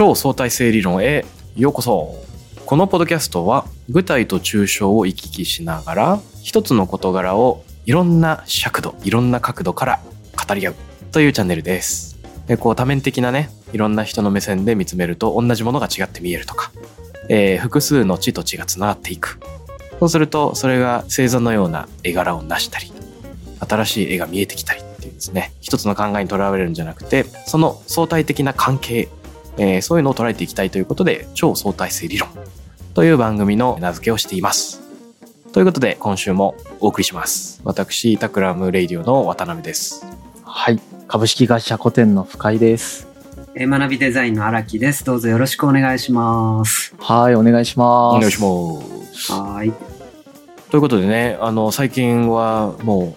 超相対性理論へようこそ。このポッドキャストは具体と抽象を行き来しながら一つの事柄をいろんな尺度いろんな角度から語り合う。というチャンネルです。でこう多面的なねいろんな人の目線で見つめると同じものが違って見えるとか、えー複数の地と地がつながっていく。そうするとそれが星座のような絵柄を成したり新しい絵が見えてきたりっていうですね一つの考えにとらわれるんじゃなくてその相対的な関係、えーそういうのを捉えていきたいということで超相対性理論という番組の名付けをしていますということで今週もお送りします私 Takram Radio の渡辺ですはい。株式会社コテンの深井です。えー学びデザインの荒木です。どうぞよろしくお願いします。はい、お願いします。お願いしますはーい。ということでねあの最近はも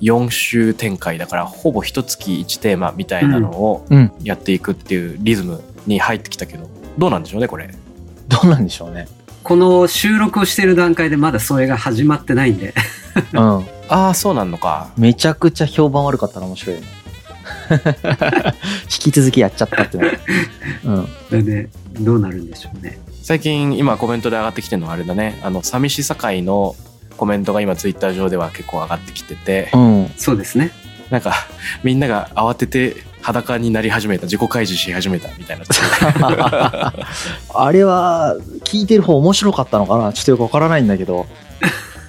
う4週展開だからほぼ一月1テーマみたいなのをうん、やっていくっていうリズムに入ってきたけどどうなんでしょうねこれどうなんでしょうね。この収録をしている段階でまだそれが始まってないんで。うん。ああそうなんのかめちゃくちゃ評判悪かったら面白いよね。引き続きやっちゃったってね。うん。でね、どうなるんでしょうね。最近今コメントで上がってきてるのはあれだねあの寂しさ会のコメントが今ツイッター上では結構上がってきててうん。そうですね。なんかみんなが慌てて裸になり始めた自己開示し始めたみたいな あれは、聞いてる方面白かったのかな？ちょっとよくわからないんだけど。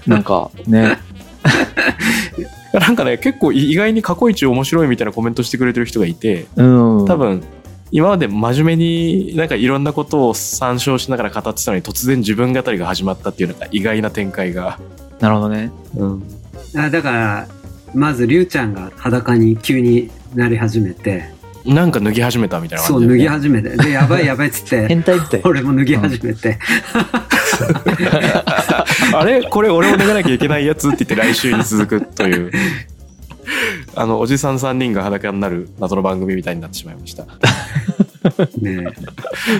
なんか、ね。なんかね結構意外に過去一面白いみたいなコメントしてくれてる人がいてうん。多分今まで真面目になんかいろんなことを参照しながら語ってたのに突然自分語りが始まったっていうなんか意外な展開が、なるほどね。うん、あだから、まず、りゅうちゃんが裸に急になり始めて、なんか脱ぎ始めたみたいなそう、感じで、脱ぎ始めて、で、やばいやばいっつって、変態みたい。俺も脱ぎ始めて、あれ？これ俺も脱がなきゃいけないやつって言って来週に続くという。あのおじさん3人が裸になる謎の番組みたいになってしまいました。ね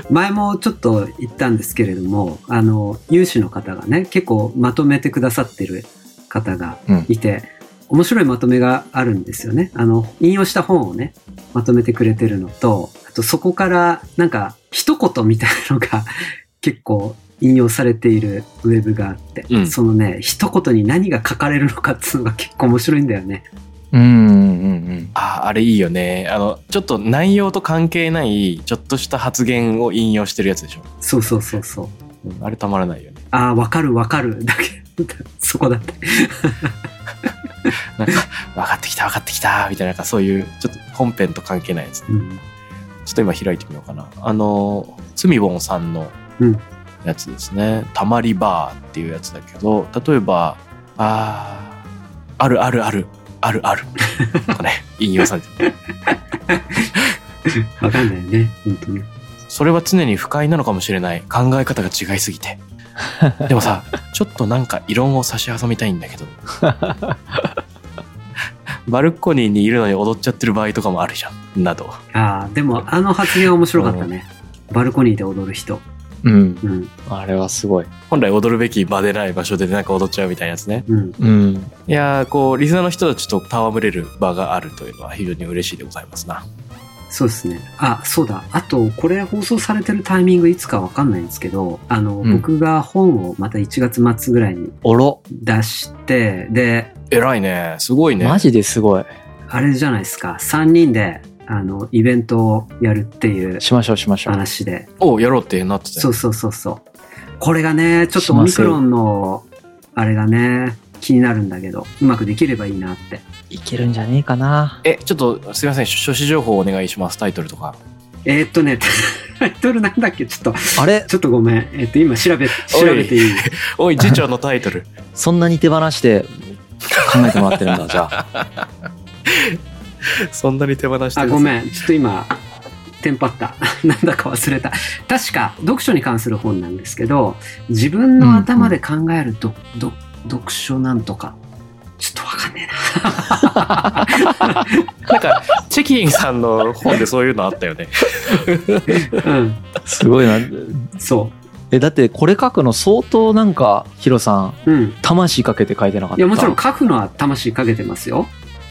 前もちょっと言ったんですけれども、あの、有志の方がね、結構まとめてくださってる方がいて、面白いまとめがあるんですよね。あの、引用した本をね、まとめてくれてるのと、あとそこからなんか一言みたいなのが 結構引用されているウェブがあって、うんそのね、一言に何が書かれるのかっていうのが 結構面白いんだよね。うん、うん、うん。ああれいいよねあのちょっと内容と関係ないちょっとした発言を引用してるやつでしょ、そうそうそうそう。うんあれたまらないよねああ、わかるわかる。だけど、そこだって。なんか分かってきた分かってきたみたいななんかそういうちょっと本編と関係ないやつねうんちょっと今開いてみようかな。あの、つみぼんさんのうんやつですね。たまりバーっていうやつだけど、例えば、あー、あるあるある、あるある。とかね、引用されてる。わかんないよね、本当に。それは常に不快なのかもしれない。考え方が違いすぎて。でもさ、ちょっとなんか異論を差し挟みたいんだけど。バルコニーにいるのに踊っちゃってる場合とかもあるじゃん。など。ああ、でもあの発言面白かったね。バルコニーで踊る人。うん。うん、あれはすごい。本来踊るべき場でない場所でなんか踊っちゃうみたいなやつね。うん。うん。いやーこうリスナーの人たちと戯れる場があるというのは非常に嬉しいでございますな。そうですね。あ、そうだ。あと、これ放送されてるタイミングいつかわかんないんですけど、あの、うん僕が本をまた1月末ぐらいにおろ。出して、で、偉いねすごいね。マジですごい。あれじゃないですか。3人で、あの、イベントをやるっていうしましょう、しましょう。話で。おやろうってなってたよそうそうそうそう。これがね、ちょっとオミクロンの、あれがね、気になるんだけど、うまくできればいいなって。いけるんじゃねえかな。えちょっとすいません書誌情報お願いしますタイトルとか。えーっとね、タイトルなんだっけ？ちょっと、あれ？ちょっとごめん。えーっと、今調べ、調べていい？おい 次長のタイトル。そんなに手放して考えてもらってるんだ、じゃあ。そんなに手放してあ、るごめん。ちょっと今、テンパった。なんだか忘れた。確か、読書に関する本なんですけど、自分の頭で考えるど、ど、読書なんとか。ちょっとわかんね なんかチェキンさんの本でそういうのあったよね。えな。うん。すごいな。そえ、だってこれ書くの相当なんか、ヒロさん、う。うん。魂かけて書いてなかった。いや、もちろん書くのは魂かけてますよ。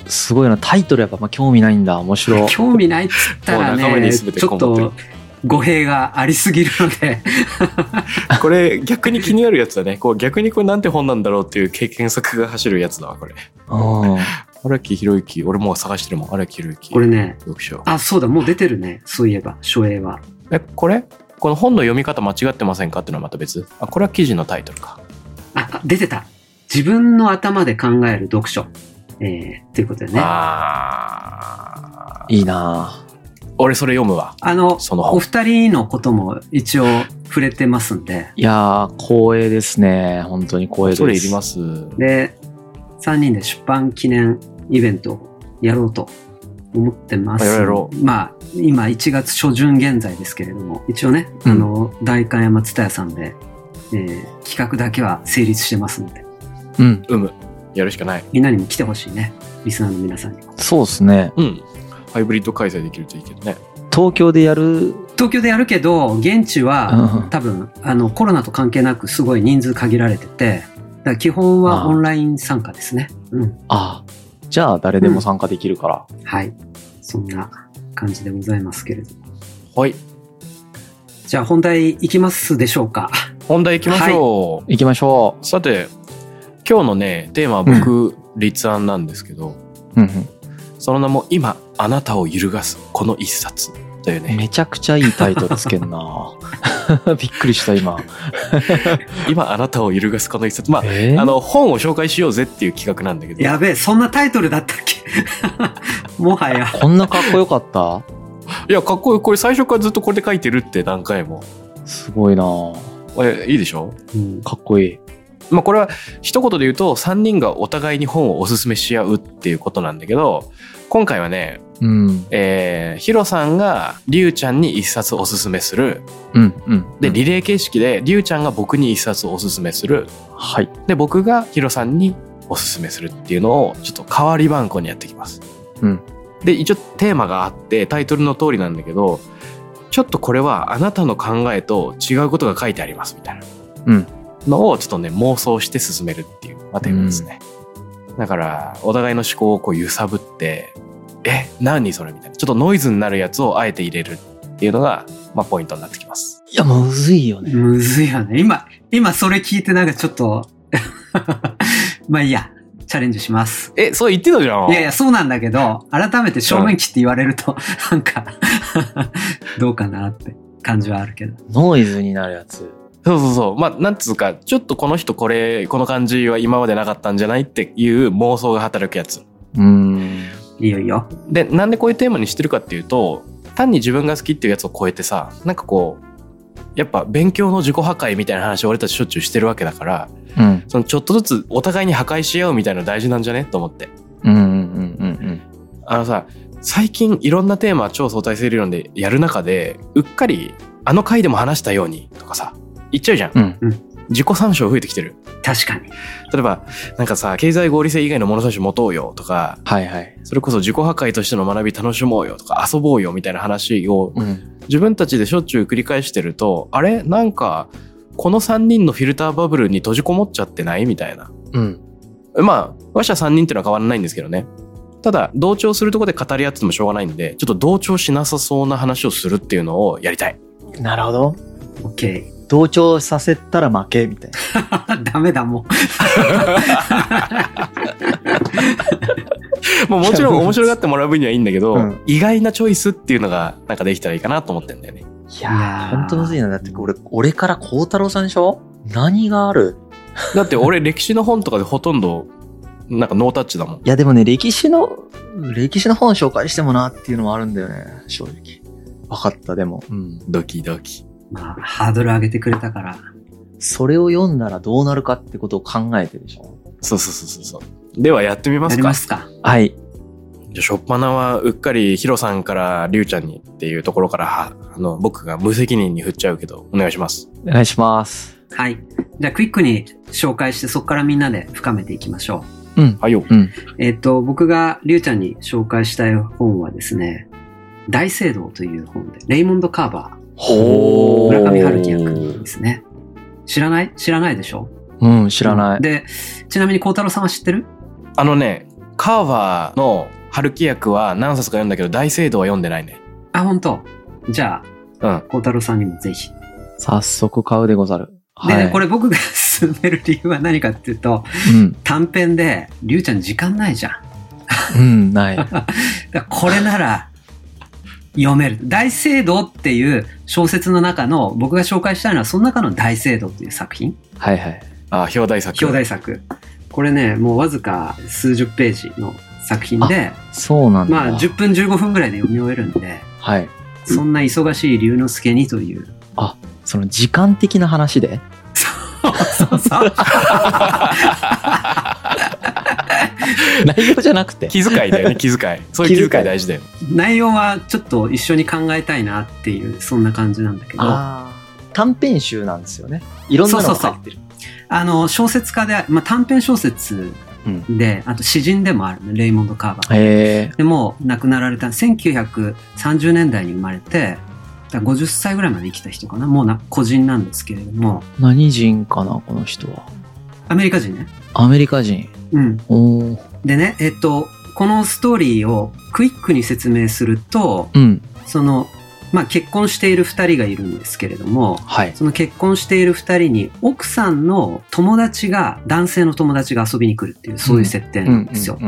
すごいな。タイトルやっぱ、まあ、興味ないんだ。面白い。興味ないっつったらもう仲間にね、ちょっと語弊がありすぎるので これ逆に気になるやつだね。こう逆にこれなんて本なんだろうっていう経験作が走るやつだわ、これ。荒木博之、俺もう探してるもん。荒木博之。これね、読書。あ、そうだ、もう出てるね。そういえば、書影は。え、これ？この本の読み方間違ってませんかっていうのはまた別？あ、これは記事のタイトルか。あ、出てた。自分の頭で考える読書。えー、っていうことでね。あいいな俺それ読むわ。あの、その本お二人のことも一応触れてますんで。いやー、光栄ですね。本当に光栄です。それいります。で、3人で出版記念イベントをやろうと思ってます。やろうやろまあ、今1月初旬現在ですけれども、一応ね、うんあの、代官山蔦屋さんで、えー企画だけは成立してますので、うん。うむ。やるしかない。みんなにも来てほしいね。リスナーの皆さんにも。そうですね。うん。ハイブリッド開催できるといいけどね。東京でやる、東京でやるけど、現地は、うん多分、あの、コロナと関係なくすごい人数限られてて、だ基本はオンライン参加ですね。うん。あじゃあ誰でも参加できるから。はい。そんな感じでございますけれども。はい。じゃあ本題いきますでしょうか。本題行きましょう。行きましょさて、今日のね、テーマは僕、立案なんですけど、う。うんうんその名も今、あなたを揺るがす、この一冊。というね、めちゃくちゃいいタイトルつけんな びっくりした今。今、あなたを揺るがす、この一冊。まあ、えー？あの、本を紹介しようぜっていう企画なんだけど。やべえ、そんなタイトルだったっけ？もはや。こんなかっこよかった？いや、かっこいい。これ最初からずっとこれで書いてるって何回も。すごいなえ、いいでしょ？うんかっこいい。まあこれは一言で言うと3人がお互いに本をおすすめし合うっていうことなんだけど今回はね、うん。えー、ヒロさんがリュウちゃんに一冊おすすめするうん。うん。でうんリレー形式でリュウちゃんが僕に一冊おすすめするはい。で僕がヒロさんにおすすめするっていうのをちょっと代わり番号にやっていきます。うん。で一応テーマがあってタイトルの通りなんだけどちょっとこれはあなたの考えと違うことが書いてありますみたいなうん。のをちょっとね妄想して進めるっていう、まあ、テーマですね、だからお互いの思考をこう揺さぶってえ何それみたいなちょっとノイズになるやつをあえて入れるっていうのが、まあ、ポイントになってきますいや、むずいよね。むずいよね。今、今それ聞いてなんかちょっと、まあいいや、チャレンジします。えそう言ってたじゃんいやいや、そうなんだけど、改めて正面切って言われると、なんか、どうかなって感じはあるけど。ノイズになるやつ。そうそうそうまあなんつうかちょっとこの人これこの感じは今までなかったんじゃないっていう妄想が働くやつうん。いいよいいよ。でなんでこういうテーマにしてるかっていうと単に自分が好きっていうやつを超えてさなんかこうやっぱ勉強の自己破壊みたいな話を俺たちしょっちゅうしてるわけだからうん。そのちょっとずつお互いに破壊し合うみたいなの大事なんじゃね？と思ってうんうんうんうんあのさ最近いろんなテーマ超相対性理論でやる中でうっかりあの回でも話したようにとかさ言っちゃうじゃん、うん。自己参照増えてきてる確かに。例えばなんかさ経済合理性以外の物差し持とうよとかはいはい。それこそ自己破壊としての学び楽しもうよとか遊ぼうよみたいな話をうん。自分たちでしょっちゅう繰り返してるとあれなんかこの3人のフィルターバブルに閉じこもっちゃってないみたいなうん。まあ話者3人っていうのは変わらないんですけどねただ同調するところで語り合っててもしょうがないんでちょっと同調しなさそうな話をするっていうのをやりたいなるほど。OK。同調させたら負けみたいな。ダメだもん。もうもちろん面白がってもらう分にはいいんだけど、うん意外なチョイスっていうのがなんかできたらいいかなと思ってんだよねいやー、ほんとむずいな。だって俺、俺から孝太郎さんでしょ？何がある？だって俺歴史の本とかでほとんどなんかノータッチだもんいやでもね、歴史の、歴史の本紹介してもなっていうのもあるんだよね、正直。分かった、でも。うん。ドキドキまあ、ハードル上げてくれたから。それを読んだらどうなるかってことを考えてでしょそうそうそうそうそうではやってみまやすかりますか。はい。じゃあ初っ端はうっかりヒロさんからリュウちゃんにっていうところからはあの僕が無責任に振っちゃうけどお願いしますお願いします。はい。じゃあクイックに紹介してそこからみんなで深めていきましょうん。はいようん。う。えっ、と、僕がりゅうちゃんに紹介したい本はですね、大聖堂という本で、レイモンド・カーバほー、村上春樹役ですね。知らない？知らないでしょ？うん、知らない。で、ちなみに孝太郎さんは知ってる？あのねカーバーの春樹役は何冊か読んだけど大聖堂は読んでないねあ、本当じゃあ、うん。孝太郎さんにもぜひ。早速買うでござる。でね、はいこれ僕が 勧める理由は何かっていうと、うん。短編で、りゅうちゃん時間ないじゃん。うん、ない。これなら読める。大聖堂っていう小説の中の僕が紹介したいのはその中の大聖堂という作品。はいはい。あ、表題作。表題作。これね、もうわずか数十ページの作品で、そうなんだ。まあ10分15分ぐらいで読み終えるんで、はい。そんな忙しい龍之介にという。その時間的な話で？そうそう。内容じゃなくて。気遣いだよね、気遣い。そういう気遣い大事だよ。内容はちょっと一緒に考えたいなっていう、そんな感じなんだけど。ああ。短編集なんですよね。いろんなのが入ってる。あの、小説家で、まあ、短編小説で、あと詩人でもあるね、レイモンド・カーバー。へえ。でも、亡くなられた1930年代に生まれて、だから50歳ぐらいまで生きた人かな。もうな、個人なんですけれども、何人かな、この人は。アメリカ人ね。アメリカ人。うん。でね、えっと、このストーリーをクイックに説明すると、うん。その、まあ、結婚している二人がいるんですけれども、はい。その結婚している二人に奥さんの友達が、男性の友達が遊びに来るっていう、そういう設定なんですよ。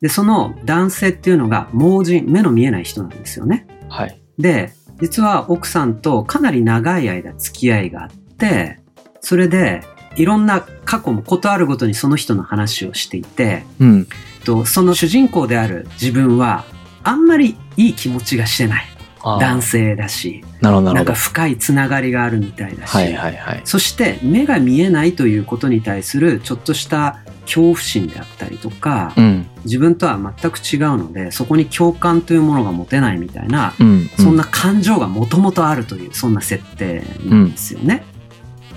で、その男性っていうのが盲人、目の見えない人なんですよね。はい。で、実は奥さんとかなり長い間付き合いがあって、それで、いろんな過去もことあるごとにその人の話をしていて、うん。とその主人公である自分は、あんまりいい気持ちがしてない。男性だし、なるほど、なるほどなんか。深いつながりがあるみたいだし、はいはいはい。そして目が見えないということに対するちょっとした恐怖心であったりとか、うん。自分とは全く違うので、そこに共感というものが持てないみたいな、うん。そんな感情がもともとあるという、そんな設定なんですよね。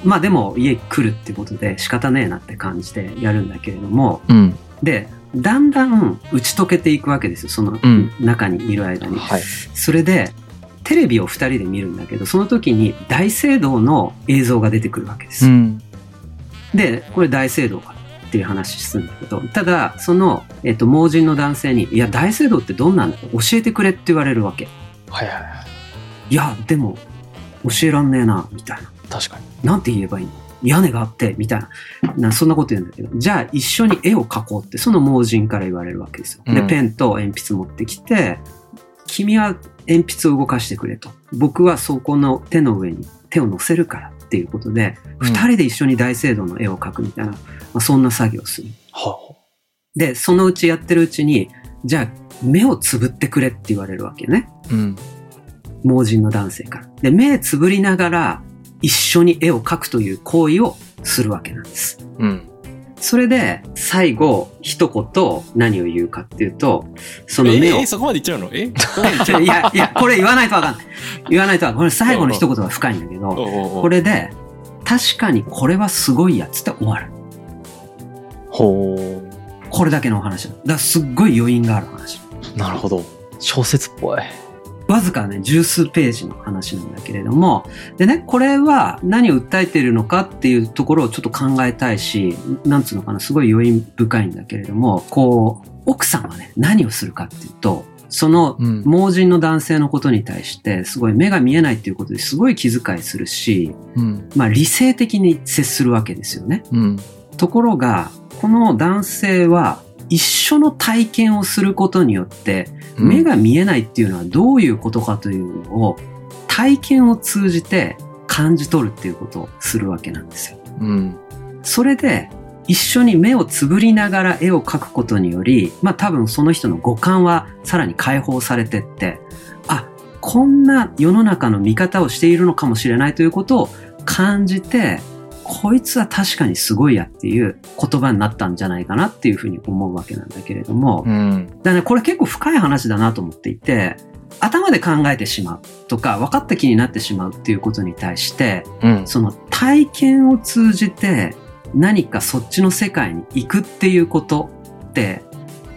まあでも家来るってことで仕方ねえなって感じでやるんだけれども、うん。で、だんだん打ち解けていくわけですよ、そのうん中にいる間に。はい。それで、テレビを二人で見るんだけど、その時に大聖堂の映像が出てくるわけです。うん。で、これ大聖堂かっていう話するんだけど、ただ、その、えっと、盲人の男性に、いや、大聖堂ってどんなんだ？教えてくれって言われるわけ。はいはいはい。いや、でも、教えらんねえな、みたいな。確かに。なんて言えばいいの？屋根があって、みたいな。なそんなこと言うんだけど、じゃあ一緒に絵を描こうって、その盲人から言われるわけですよ。で、うんペンと鉛筆持ってきて、君は鉛筆を動かしてくれと。僕はそこの手の上に手を乗せるからっていうことで、うん二、人で一緒に大聖堂の絵を描くみたいな、まあ、そんな作業をする。はで、そのうちやってるうちに、じゃあ目をつぶってくれって言われるわけね。あ。うん。盲人の男性から。で、目つぶりながら一緒に絵を描くという行為をするわけなんです。うん。それで、最後、一言何を言うかっていうと、そのえ目を、えそこまで言っちゃうの？え？いや、いや、これ言わないとわかんない。言わないとわかんない。これ最後の一言は深いんだけど、これで、確かにこれはすごいやつって終わる。ほこれだけのお話だ。だからすっごい余韻がある話。う。なるほど。小説っぽい。わずかね、十数ページの話なんだけれども、でね、これは何を訴えているのかっていうところをちょっと考えたいし、なんつうのかな、すごい余韻深いんだけれども、こう、奥さんはね、何をするかっていうと、そのうん盲人の男性のことに対して、すごい目が見えないっていうことですごい気遣いするし、うん。まあ理性的に接するわけですよね。うん。ところが、この男性は一緒の体験をすることによって、目が見えないっていうのはどういうことかというのを体験を通じて感じ取るっていうことをするわけなんですよ。うん。それで一緒に目をつぶりながら絵を描くことにより、まあ多分その人の五感はさらに解放されてって、あ、こんな世の中の見方をしているのかもしれないということを感じて、こいつは確かにすごいやっていう言葉になったんじゃないかなっていうふうに思うわけなんだけれども、うん。だからね、これ結構深い話だなと思っていて、頭で考えてしまうとか、分かった気になってしまうっていうことに対して、うん。その体験を通じて何かそっちの世界に行くっていうことって、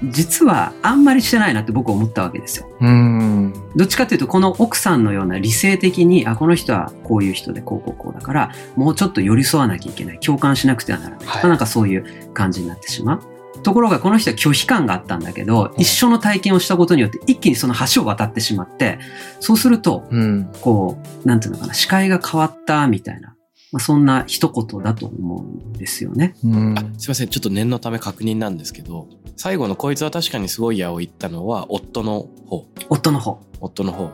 実はあんまりしてないなって僕は思ったわけですよ。うん。どっちかっていうと、この奥さんのような理性的に、あ、この人はこういう人でこうこうこうだから、もうちょっと寄り添わなきゃいけない。共感しなくてはならない。はいまあなんかそういう感じになってしまう。ところがこの人は拒否感があったんだけど、一緒の体験をしたことによって一気にその橋を渡ってしまって、そうすると、うん、こう、なんていうのかな、視界が変わったみたいな。まあ、そんな一言だと思うんですよね。うん、すいません、ちょっと念のため確認なんですけど、最後のこいつは確かにすごいやを言ったのは夫の方。夫の方。夫の方で。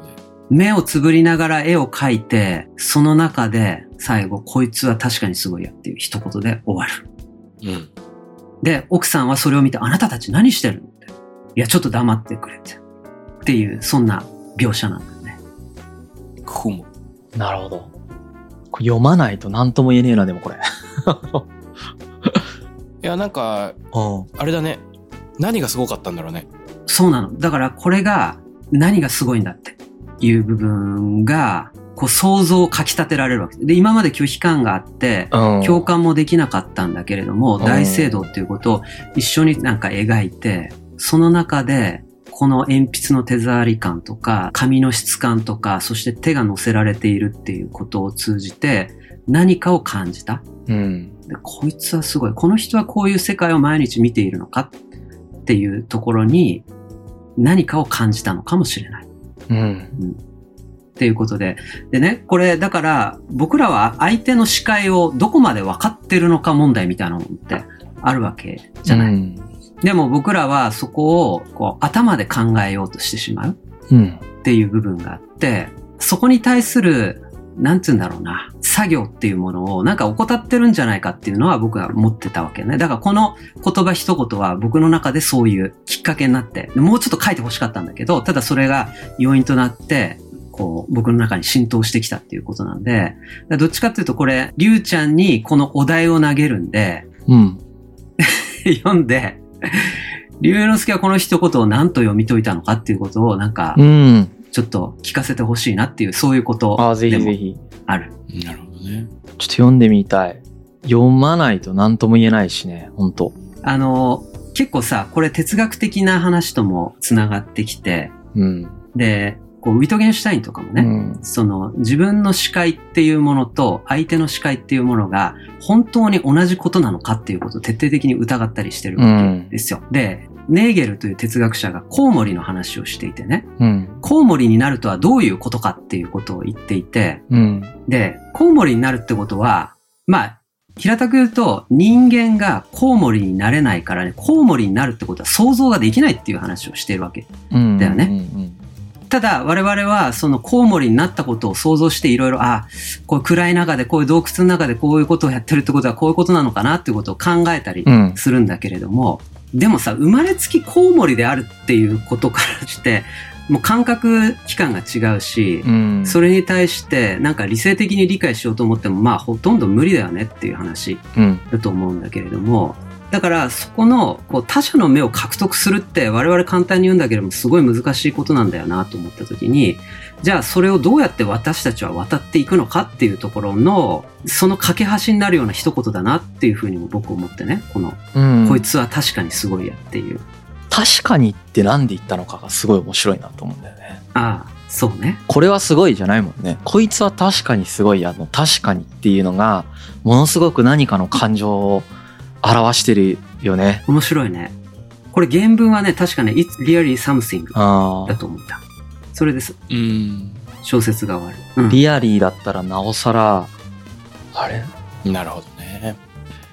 目をつぶりながら絵を描いて、その中で最後、こいつは確かにすごいやっていう一言で終わる。うん。で、奥さんはそれを見て、あなたたち何してるのって。いや、ちょっと黙ってくれて。っていう、そんな描写なんだよね。ふむ。なるほど。読まないと何とも言えねえな、でもこれ。いや、なんか、あれだね。何がすごかったんだろうね。そうなの。だからこれが何がすごいんだっていう部分が、こう想像をかき立てられるわけで、今まで拒否感があって、共感もできなかったんだけれども、大聖堂っていうことを一緒になんか描いて、その中で、この鉛筆の手触り感とか、紙の質感とか、そして手が乗せられているっていうことを通じて、何かを感じた。うん、でこいつはすごい。この人はこういう世界を毎日見ているのかっていうところに何かを感じたのかもしれない。うん、うんっていうことで。でね、これだから僕らは相手の視界をどこまで分かってるのか問題みたいなのってあるわけじゃない。うん、でも僕らはそこをこう頭で考えようとしてしまうっていう部分があって、そこに対するなんつうんだろうな、作業っていうものをなんか怠ってるんじゃないかっていうのは僕は思ってたわけね。だからこの言葉一言は僕の中でそういうきっかけになって、もうちょっと書いて欲しかったんだけど、ただそれが要因となって、こう、僕の中に浸透してきたっていうことなんで、どっちかっていうとこれ、りゅうちゃんにこのお題を投げるんで、うん。読んで、龍之介はこの一言を何と読み解いたのかっていうことをなんか、うん。ちょっと聞かせてほしいなっていう、そういうことあぜひぜひ。ある。なるほどね。ちょっと読んでみたい。読まないと何とも言えないしね、本当あの、結構さ、これ哲学的な話とも繋がってきて、うん、で、こうウィトゲンシュタインとかもね、うん、その自分の視界っていうものと相手の視界っていうものが本当に同じことなのかっていうことを徹底的に疑ったりしてるわけですよ。うん、で、ネーゲルという哲学者がコウモリの話をしていてね、うん、コウモリになるとはどういうことかっていうことを言っていて、うん、で、コウモリになるってことは、まあ、平たく言うと人間がコウモリになれないからね、コウモリになるってことは想像ができないっていう話をしているわけだよね。うんうんうんただ我々はそのコウモリになったことを想像していろいろ、あ、こう暗い中でこういう洞窟の中でこういうことをやってるってことはこういうことなのかなっていうことを考えたりするんだけれども、うん、でもさ、生まれつきコウモリであるっていうことからして、もう感覚期間が違うし、うん、それに対してなんか理性的に理解しようと思ってもまあほとんど無理だよねっていう話だと思うんだけれども、だからそこのこう他者の目を獲得するって我々簡単に言うんだけどもすごい難しいことなんだよなと思った時にじゃあそれをどうやって私たちは渡っていくのかっていうところのその架け橋になるような一言だなっていうふうにも僕思ってね。この、うん、こいつは確かにすごいやっていう。確かにって何で言ったのかがすごい面白いなと思うんだよね。ああそうね。これはすごいじゃないもんね。こいつは確かにすごいやの確かにっていうのがものすごく何かの感情を表してるよね。面白いね。これ原文はね、確かね、It's really something だと思った。それです。うん。小説が終わる。うん、リアリーだったらなおさら、あれ？なるほどね。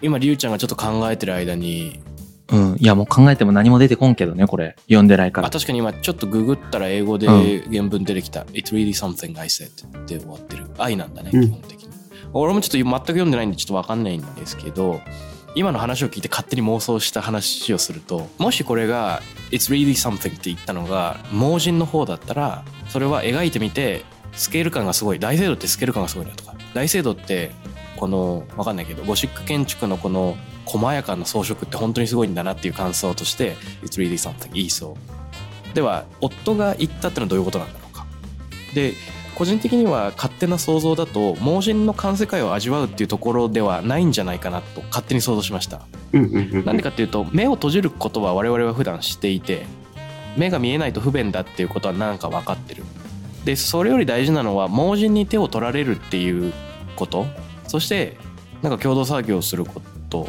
今、りゅうちゃんがちょっと考えてる間に、うん。いや、もう考えても何も出てこんけどね、これ。読んでないから。あ確かに今、ちょっとググったら英語で原文出てきた。うん、It's really something I said って終わってる。愛なんだね、基本的に。俺もちょっと全く読んでないんでちょっとわかんないんですけど、今の話を聞いて勝手に妄想した話をするともしこれが「It's really something」って言ったのが盲人の方だったらそれは描いてみてスケール感がすごい大聖堂ってスケール感がすごいなとか大聖堂ってこの分かんないけどゴシック建築のこの細やかな装飾って本当にすごいんだなっていう感想として「It's really something」いいそう。では夫が言ったってのはどういうことなんだろうか。で個人的には勝手な想像だと盲人の環世界を味わうっていうところではないんじゃないかなと勝手に想像しました。なんでかっていうと目を閉じることは我々は普段していて目が見えないと不便だっていうことはなんか分かってる。でそれより大事なのは盲人に手を取られるっていうことそしてなんか共同作業すること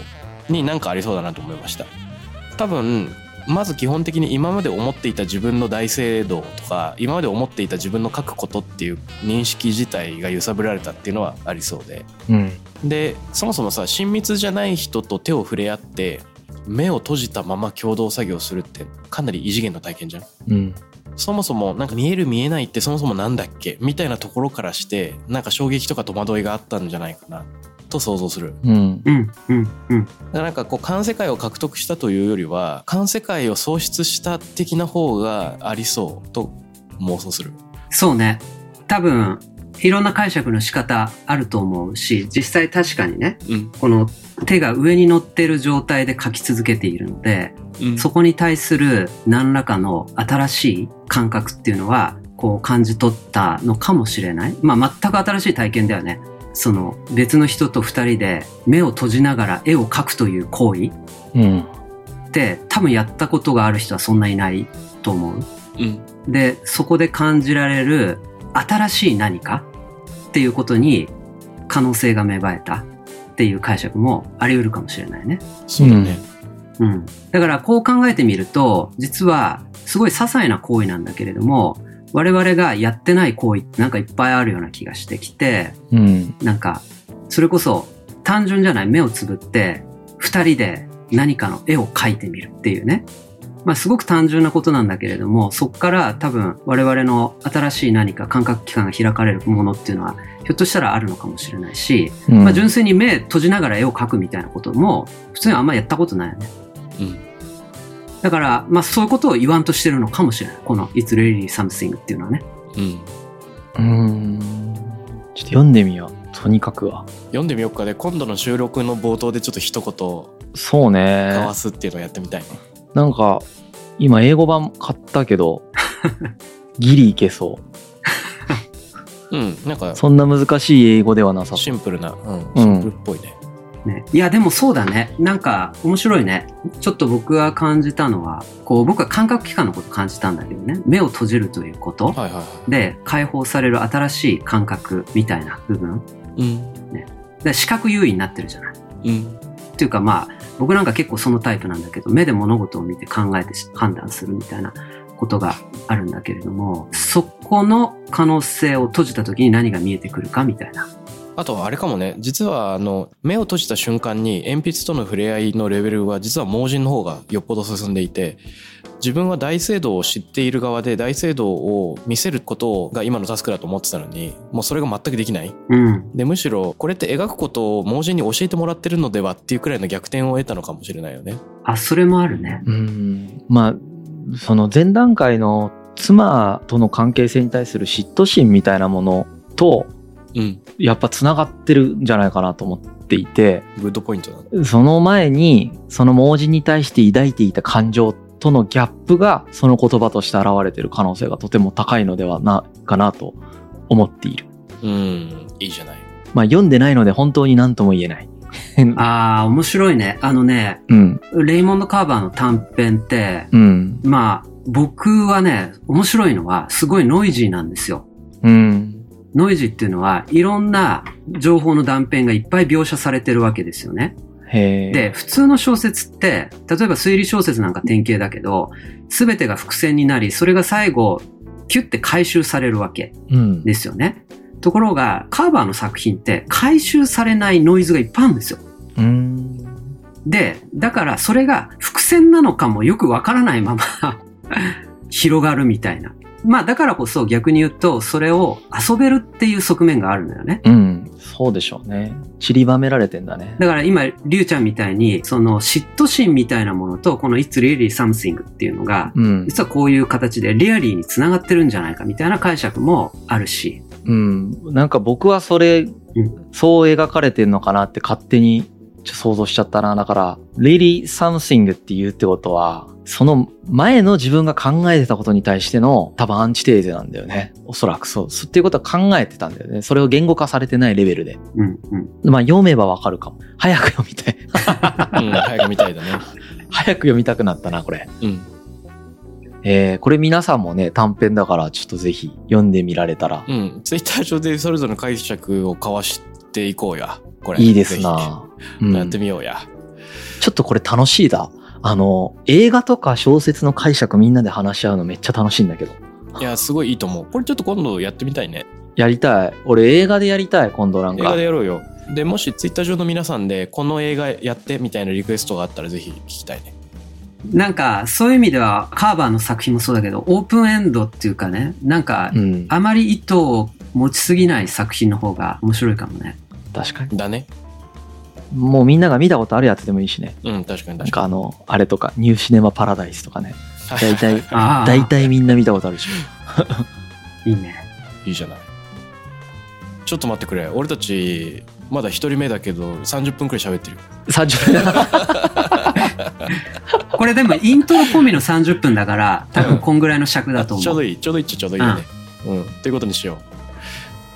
になんかありそうだなと思いました。多分まず基本的に今まで思っていた自分の大聖堂とか今まで思っていた自分の書くことっていう認識自体が揺さぶられたっていうのはありそうで、うん、でそもそもさ親密じゃない人と手を触れ合って目を閉じたまま共同作業するってかなり異次元の体験じゃん、うん、そもそもなんか見える見えないってそもそもなんだっけみたいなところからしてなんか衝撃とか戸惑いがあったんじゃないかなと想像する。うん。うん。うん。うん。なんかこう、環世界を獲得したというよりは、環世界を喪失した的な方がありそうと妄想する。そうね。多分、いろんな解釈の仕方あると思うし、実際確かにね、うん、この手が上に乗ってる状態で書き続けているので、うん、そこに対する何らかの新しい感覚っていうのは、こう感じ取ったのかもしれない。まあ全く新しい体験だよね。その別の人と二人で目を閉じながら絵を描くという行為って多分やったことがある人はそんないないと思う。うん、で、そこで感じられる新しい何かっていうことに可能性が芽生えたっていう解釈もあり得るかもしれないね。そうだね。うん。だからこう考えてみると、実はすごい些細な行為なんだけれども、我々がやってない行為ってなんかいっぱいあるような気がしてきて、うん、なんか、それこそ単純じゃない目をつぶって、二人で何かの絵を描いてみるっていうね。まあすごく単純なことなんだけれども、そこから多分我々の新しい何か感覚器官が開かれるものっていうのは、ひょっとしたらあるのかもしれないし、うん、まあ純粋に目閉じながら絵を描くみたいなことも、普通にあんまやったことないよね。うん。だから、まあそういうことを言わんとしてるのかもしれない。この It's really something っていうのはね。うん。うん。ちょっと読んでみよう。とにかくは。読んでみようかで、今度の収録の冒頭でちょっと一言。そうね。交わすっていうのをやってみたいね。なんか、今英語版買ったけど、ギリいけそう。うん、なんか。そんな難しい英語ではなさシンプルな、うん、シンプルっぽいね。ね。いや、でもそうだね。なんか、面白いね。ちょっと僕が感じたのは、こう、僕は感覚器官のこと感じたんだけどね。目を閉じるということ。で、解放される新しい感覚みたいな部分。うん。ね。で、視覚優位になってるじゃない。うん。っていうかまあ、僕なんか結構そのタイプなんだけど、目で物事を見て考えて判断するみたいなことがあるんだけれども、そこの可能性を閉じた時に何が見えてくるかみたいな。あとあれかもね。実はあの目を閉じた瞬間に鉛筆との触れ合いのレベルは実は盲人の方がよっぽど進んでいて自分は大聖堂を知っている側で大聖堂を見せることが今のタスクだと思ってたのにもうそれが全くできない、うん、でむしろこれって描くことを盲人に教えてもらってるのではっていうくらいの逆転を得たのかもしれないよね。あそれもあるね。うん。まあその前段階の妻との関係性に対する嫉妬心みたいなものとうん、やっぱつながってるんじゃないかなと思っていて。グッドポイントだ。その前にその盲人に対して抱いていた感情とのギャップがその言葉として現れてる可能性がとても高いのではないかなと思っている。うん。いいじゃない。まあ読んでないので本当に何とも言えない。ああ面白いね。あのね、うん、レイモンド・カーバーの短編って、うん、まあ僕はね面白いのはすごいノイジーなんですよ。うんノイジーっていうのは、いろんな情報の断片がいっぱい描写されてるわけですよね。で、普通の小説って、例えば推理小説なんか典型だけど、すべてが伏線になり、それが最後、キュッて回収されるわけですよね。うん、ところが、カーバーの作品って回収されないノイズがいっぱいあるんですよ。で、だからそれが伏線なのかもよくわからないまま 広がるみたいな。まあだからこそ逆に言うと、それを遊べるっていう側面があるんだよね。うん。そうでしょうね。散りばめられてんだね。だから今、りゅうちゃんみたいに、その嫉妬心みたいなものと、この It's really something っていうのが、うん、実はこういう形でリアリーにつながってるんじゃないかみたいな解釈もあるし。うん。なんか僕はそれ、うん、そう描かれてんのかなって勝手に想像しちゃったな。だから、really something って言うってことは、その前の自分が考えてたことに対しての多分アンチテーゼなんだよね。おそらくそう。っていうことは考えてたんだよね。それを言語化されてないレベルで。うんうん。まあ読めばわかるかも。早く読みたい。うん、早く読みたいだね。早く読みたくなったな、これ。うん。えー、これ皆さんもね、短編だからちょっとぜひ読んでみられたら。うん。ツイッター上でそれぞれの解釈を交わしていこうや。これ。いいですな、うん、やってみようや。ちょっとこれ楽しいだ。あの、映画とか小説の解釈みんなで話し合うのめっちゃ楽しいんだけど。いや、すごいいいと思う。これちょっと今度やってみたいね。やりたい。俺映画でやりたい、今度なんか。映画でやろうよ。で、もしツイッター上の皆さんで、この映画やってみたいなリクエストがあったらぜひ聞きたいね。なんか、そういう意味では、カーバーの作品もそうだけど、オープンエンドっていうかね、なんか、うん。あまり意図を持ちすぎない作品の方が面白いかもね。確かに。だね。もうみんなが見たことあるやつでもいいしね。うん、確かになん確かかあの、あれとか、ニューシネマパラダイスとかね。に。大体。大体みんな見たことあるでしょ。いいね。いいじゃない。ちょっと待ってくれ。俺たち、まだ一人目だけど、30分くらい喋ってるよ。30分。これでもイントロ込みの30分だから、多分こんぐらいの尺だと思う。ちょうどいい。ちょうどいいっちゃちょうどいいね。うん。ということにしよう。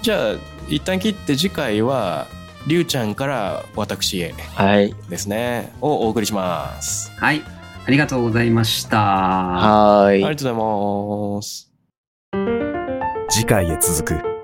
じゃあ、一旦切って次回は、りゅうちゃんから私へはい。ですね、をお送りします。はい。ありがとうございました。はーいありが。とうございます。次回へ続く